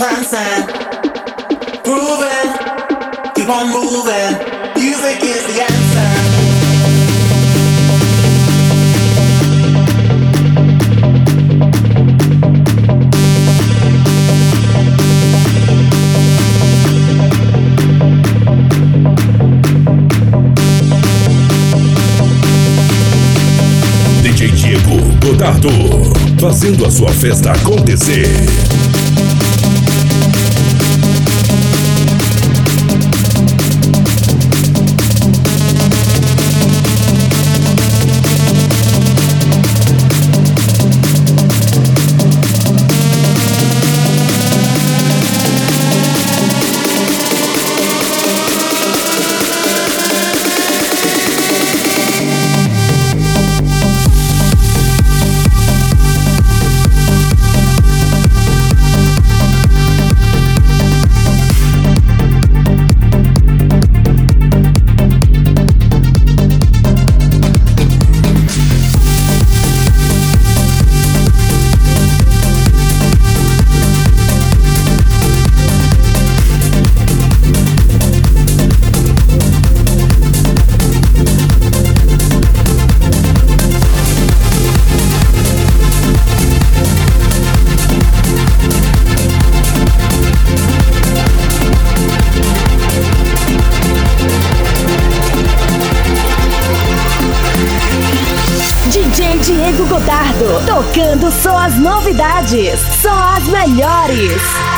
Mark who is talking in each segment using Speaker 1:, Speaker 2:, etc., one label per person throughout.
Speaker 1: dancing, grooving, keep on moving. Music is the answer.
Speaker 2: Fazendo a sua festa acontecer.
Speaker 3: Diego Godardo, tocando só as novidades, só as melhores.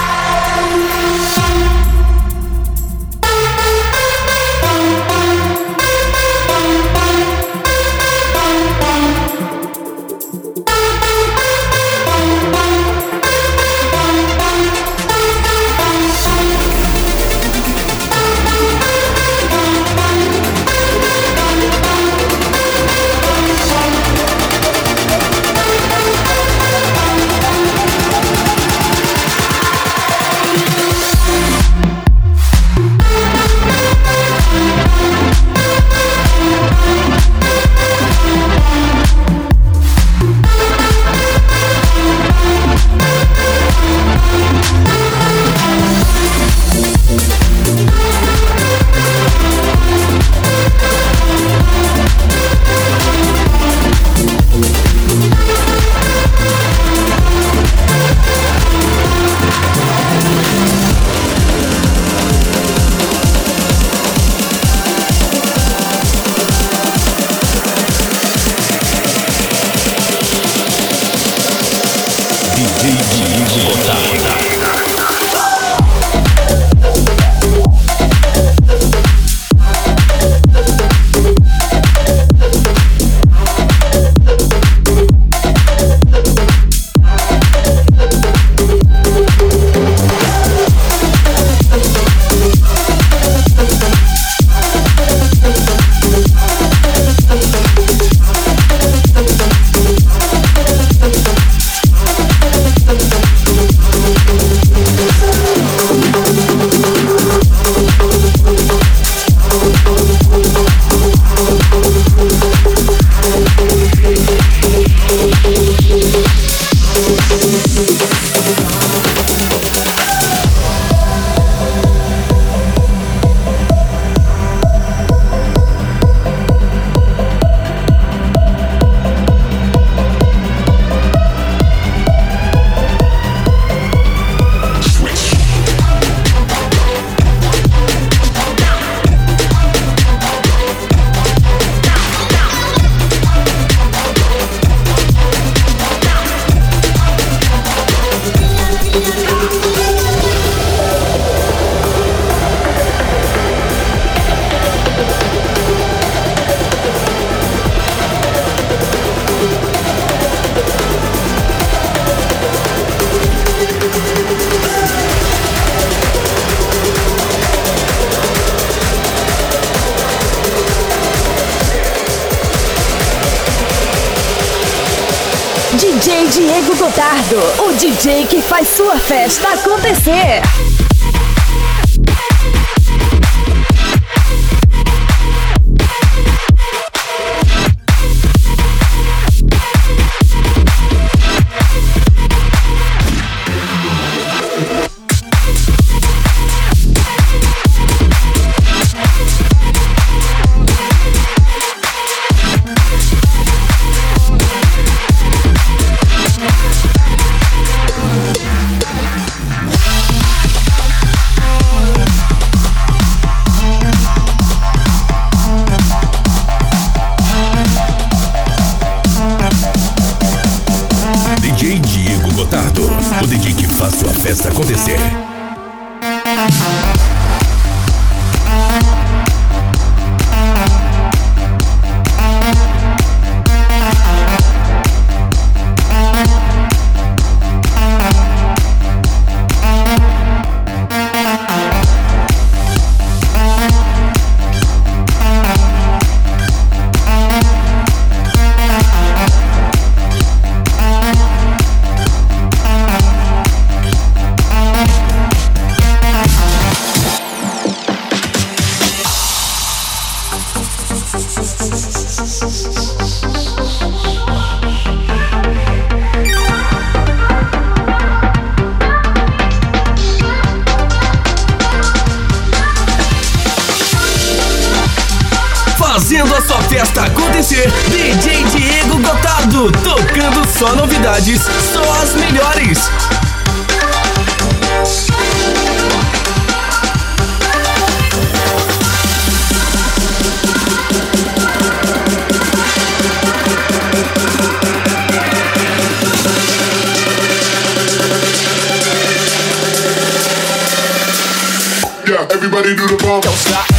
Speaker 4: Everybody do the bump.
Speaker 2: Don't stop.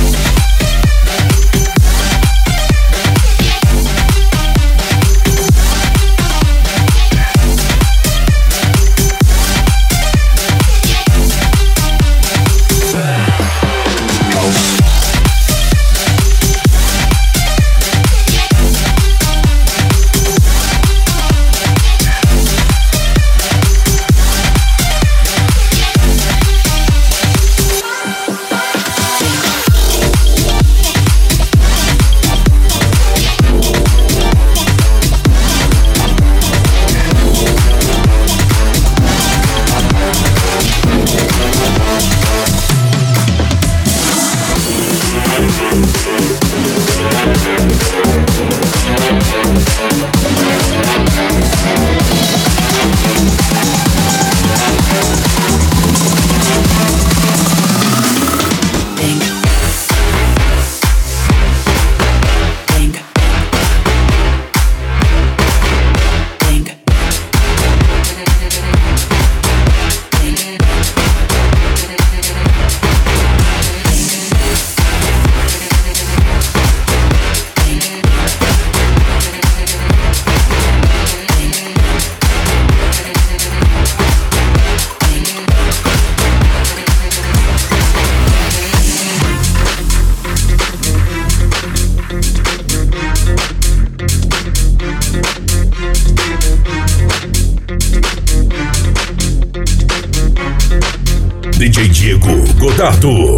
Speaker 2: DJ Diego Godardo.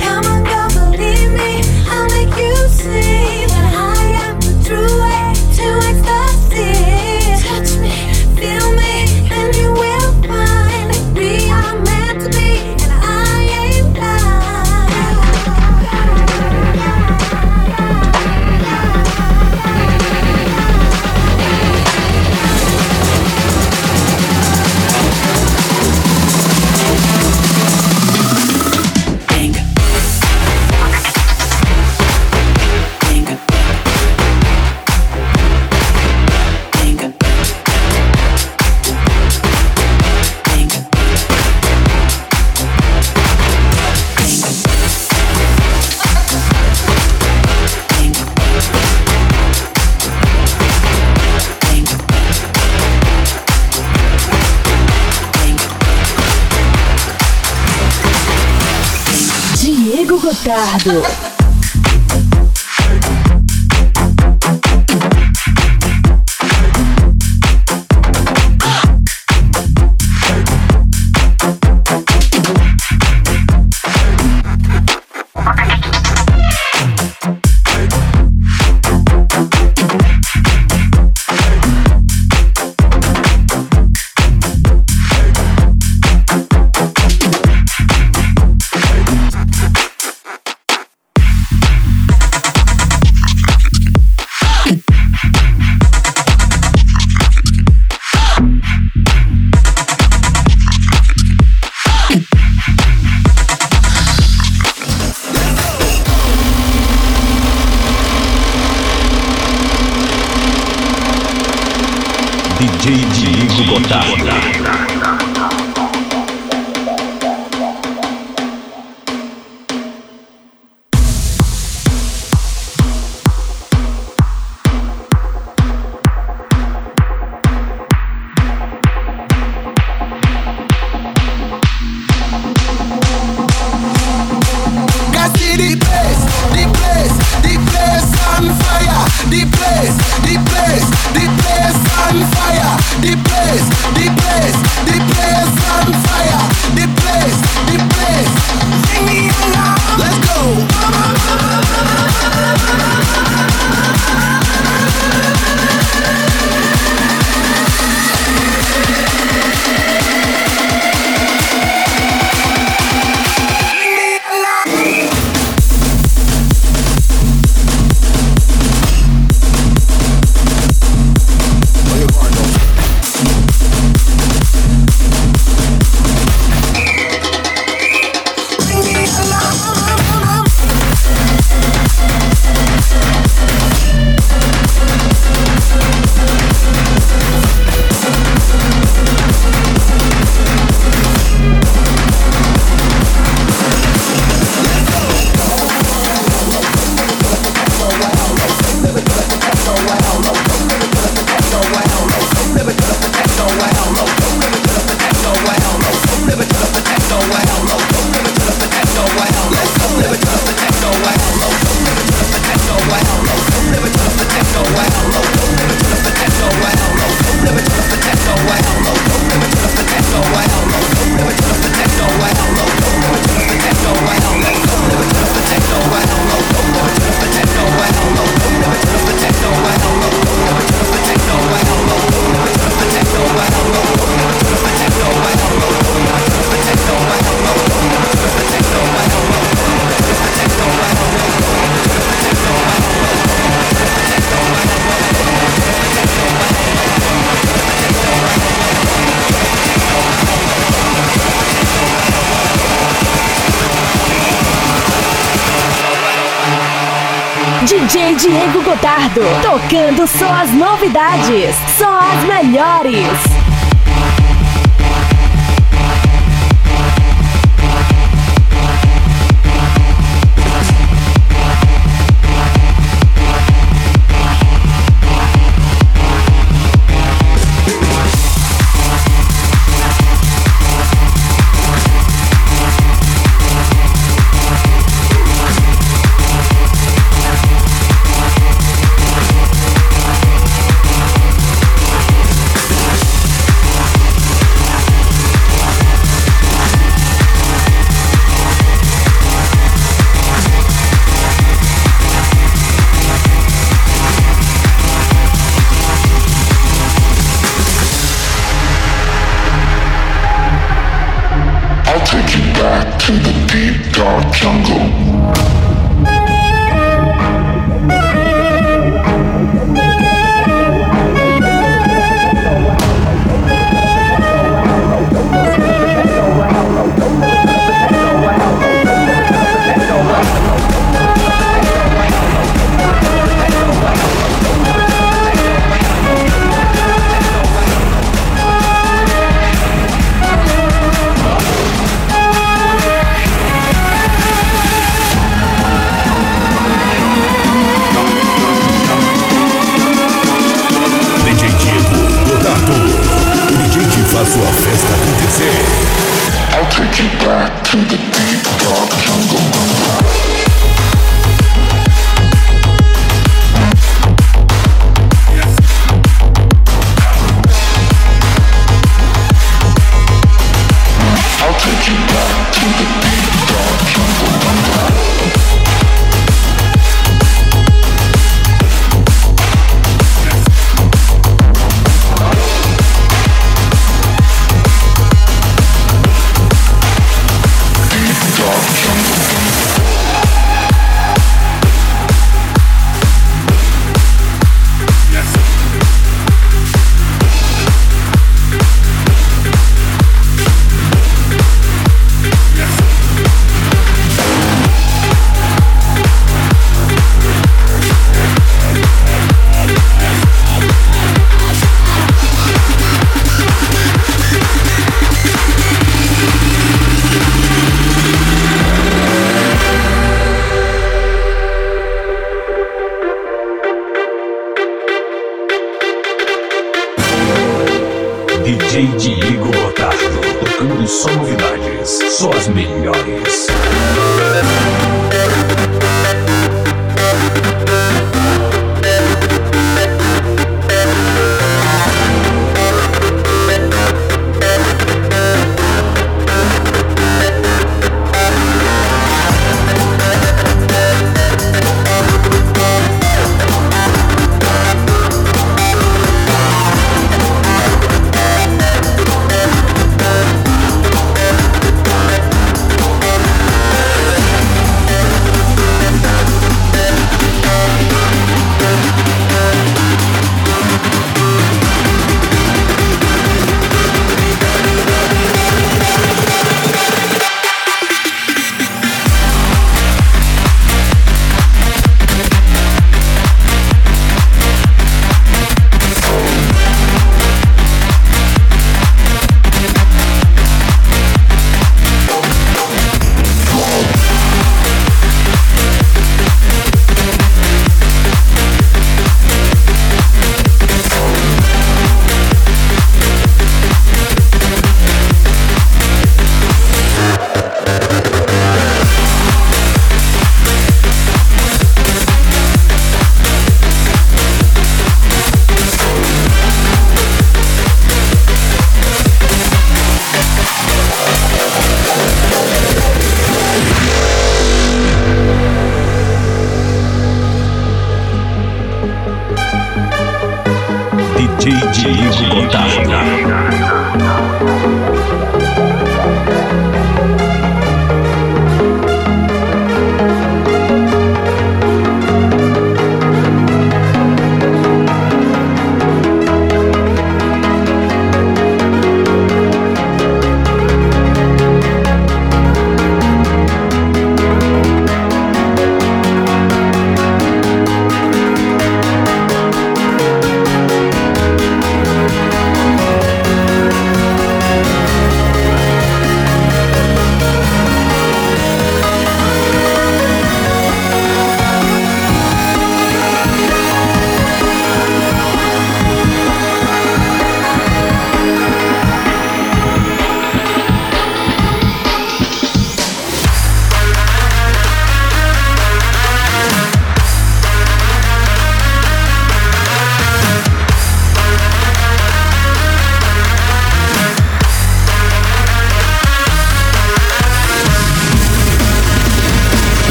Speaker 3: Come on, believe me, I'll make you see.
Speaker 5: Ricardo. Tocando só as novidades,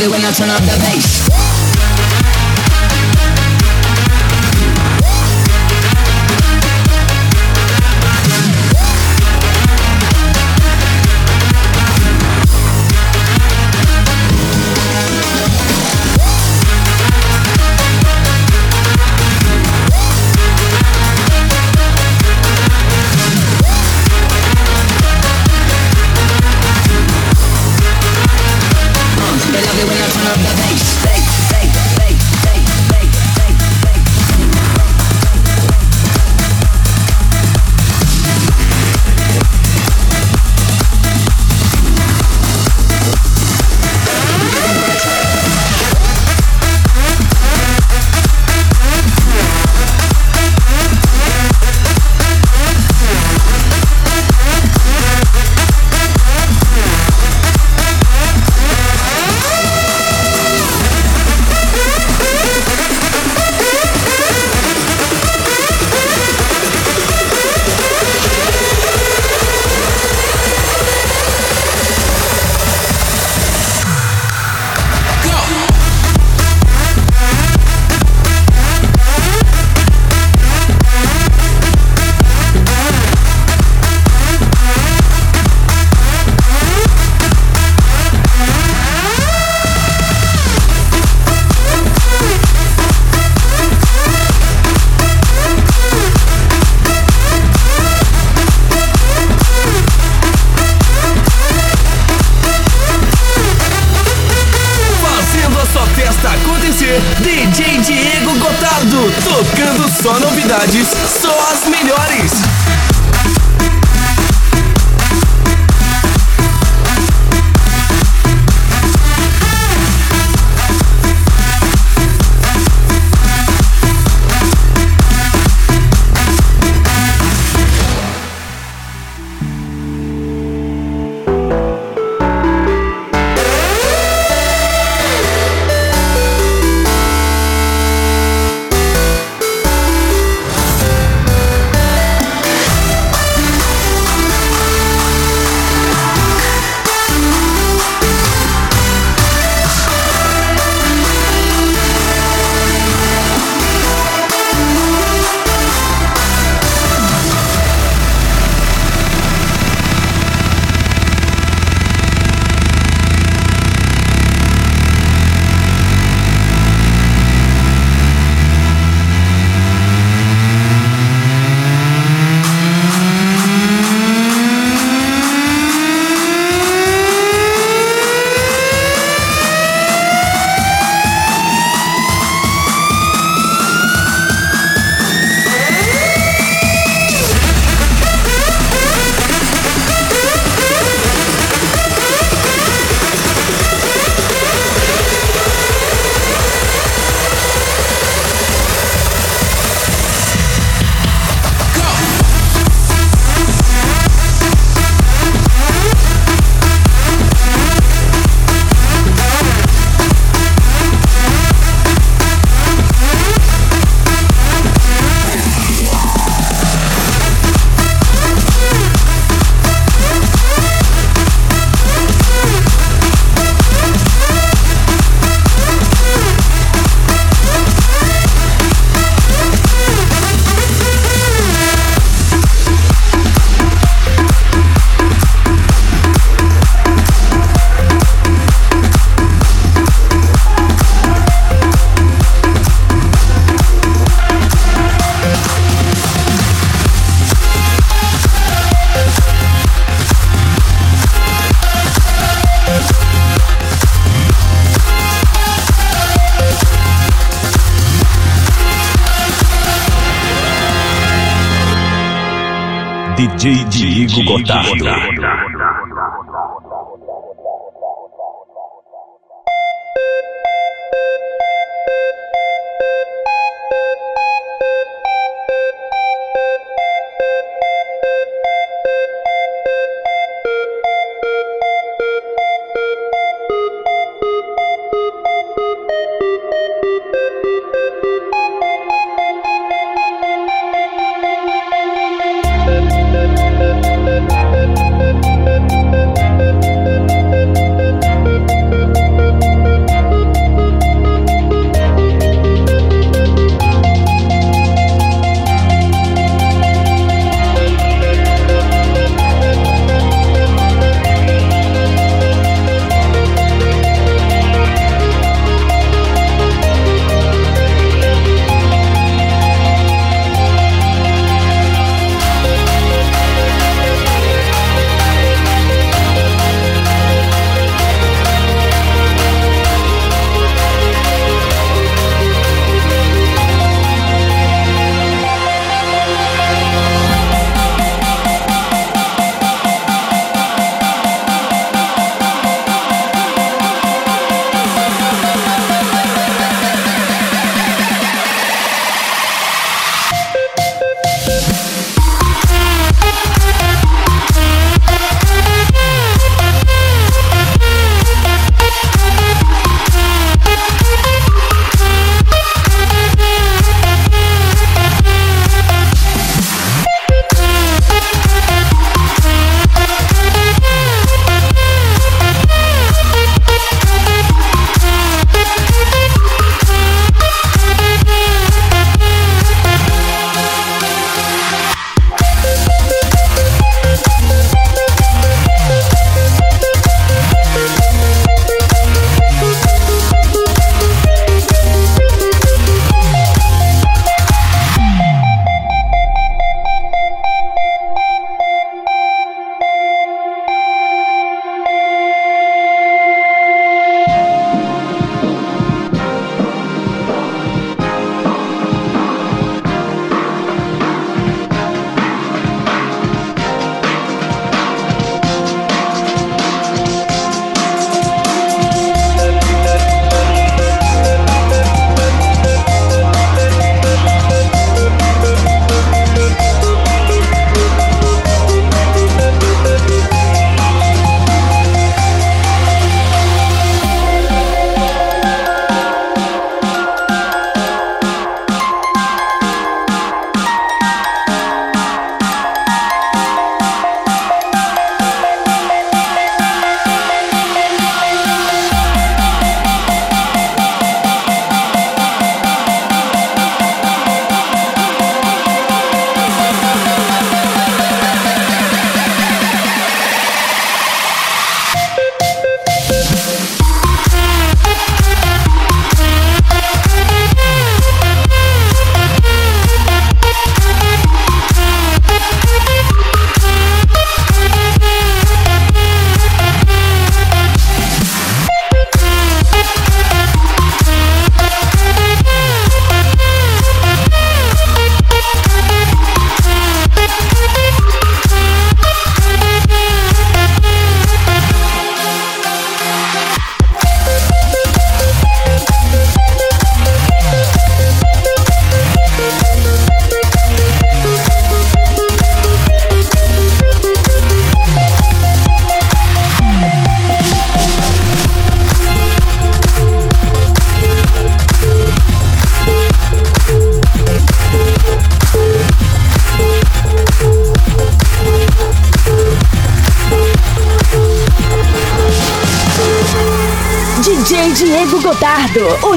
Speaker 6: love it when I turn up the bass.
Speaker 2: Diego Gotardo.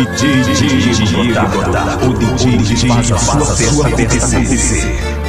Speaker 7: DJ de Godard, o DJ que faz
Speaker 8: a
Speaker 9: sua festa acontecer.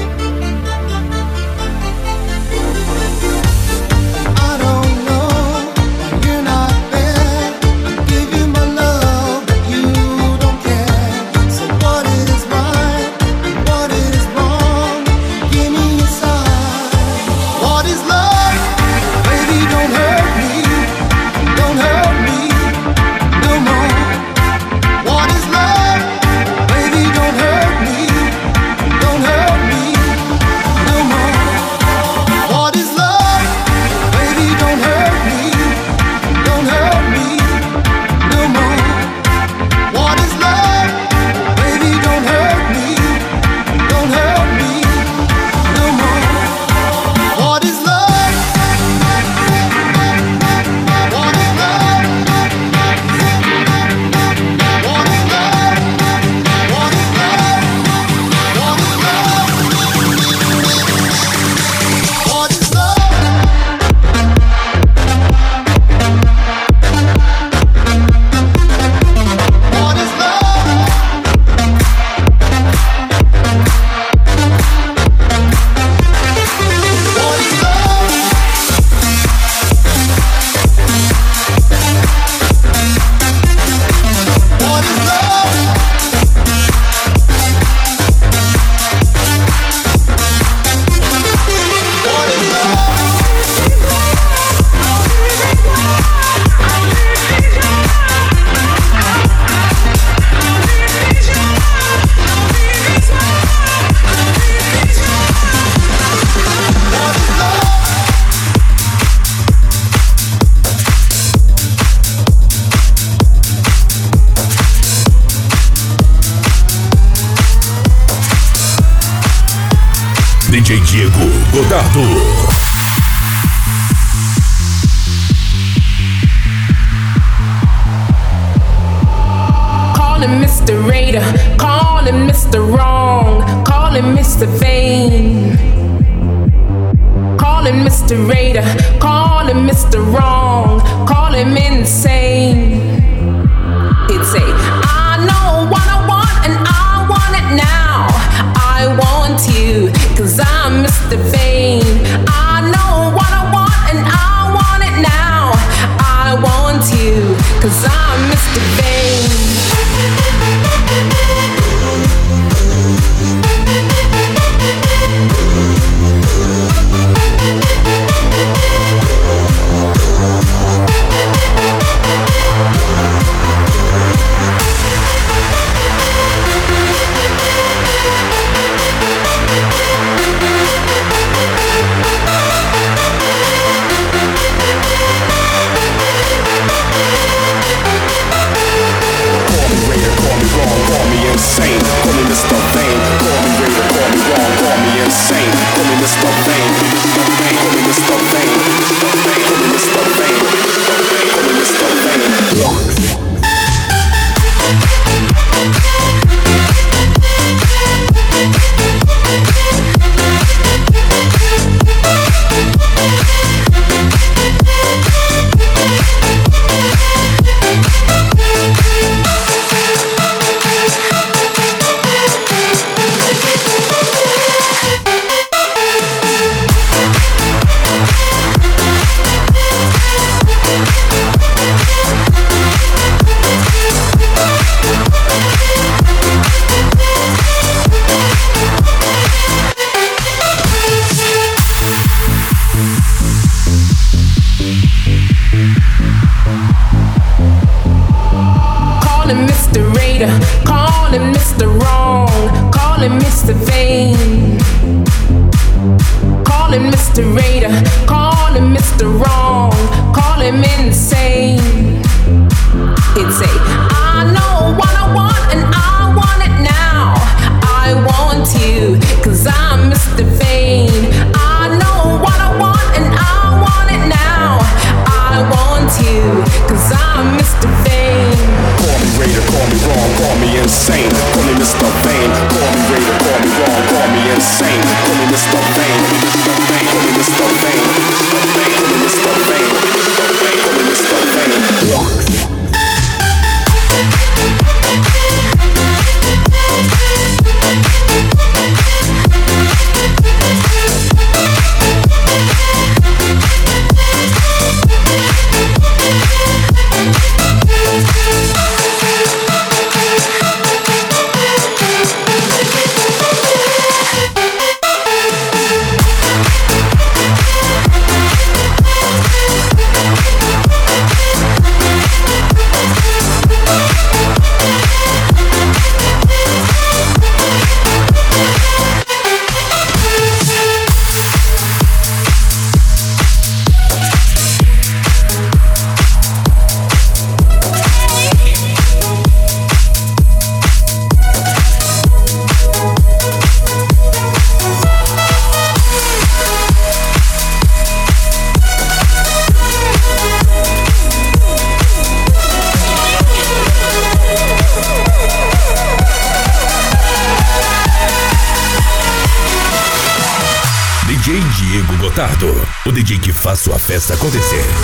Speaker 10: Festa acontecer.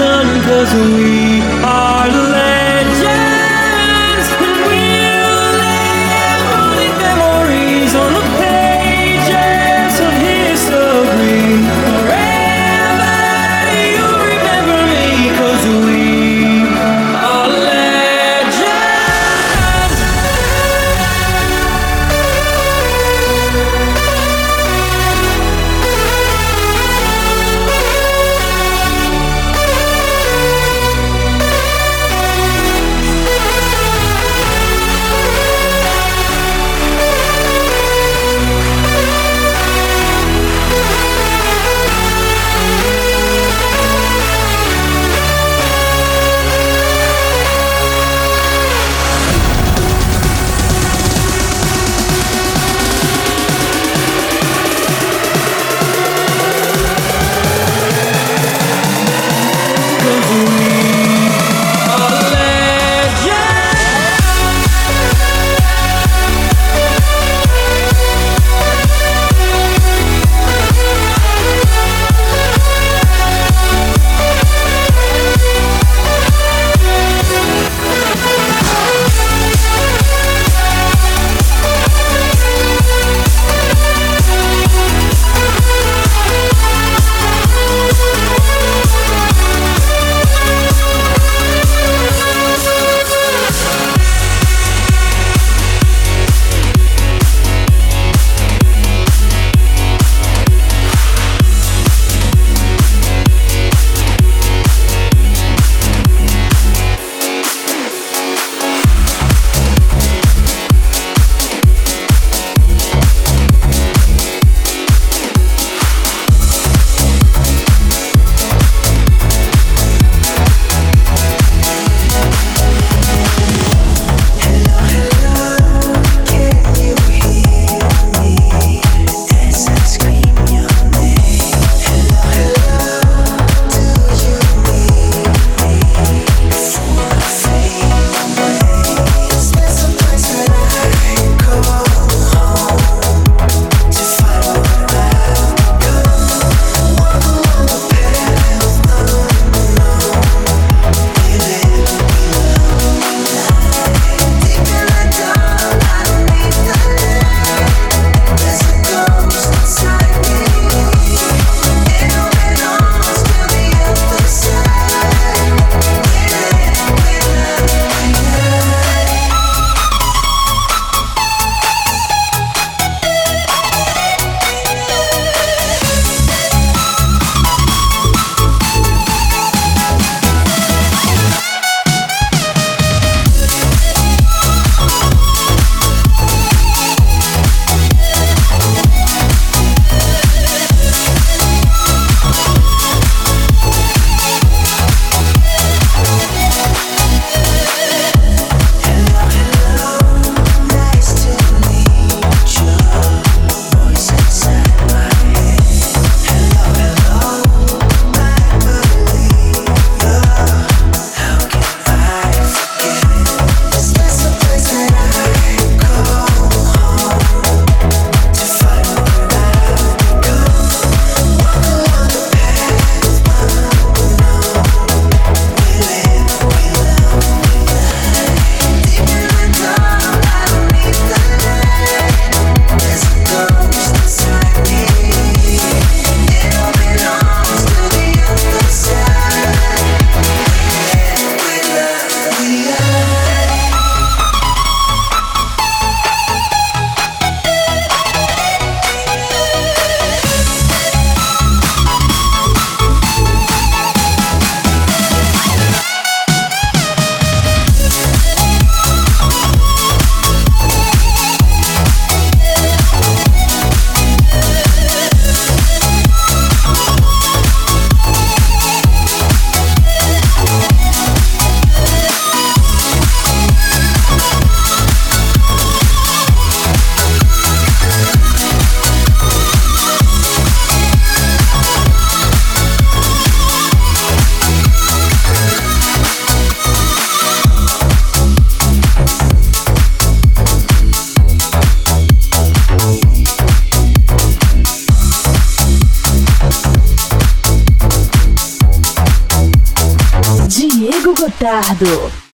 Speaker 11: Sun, cause we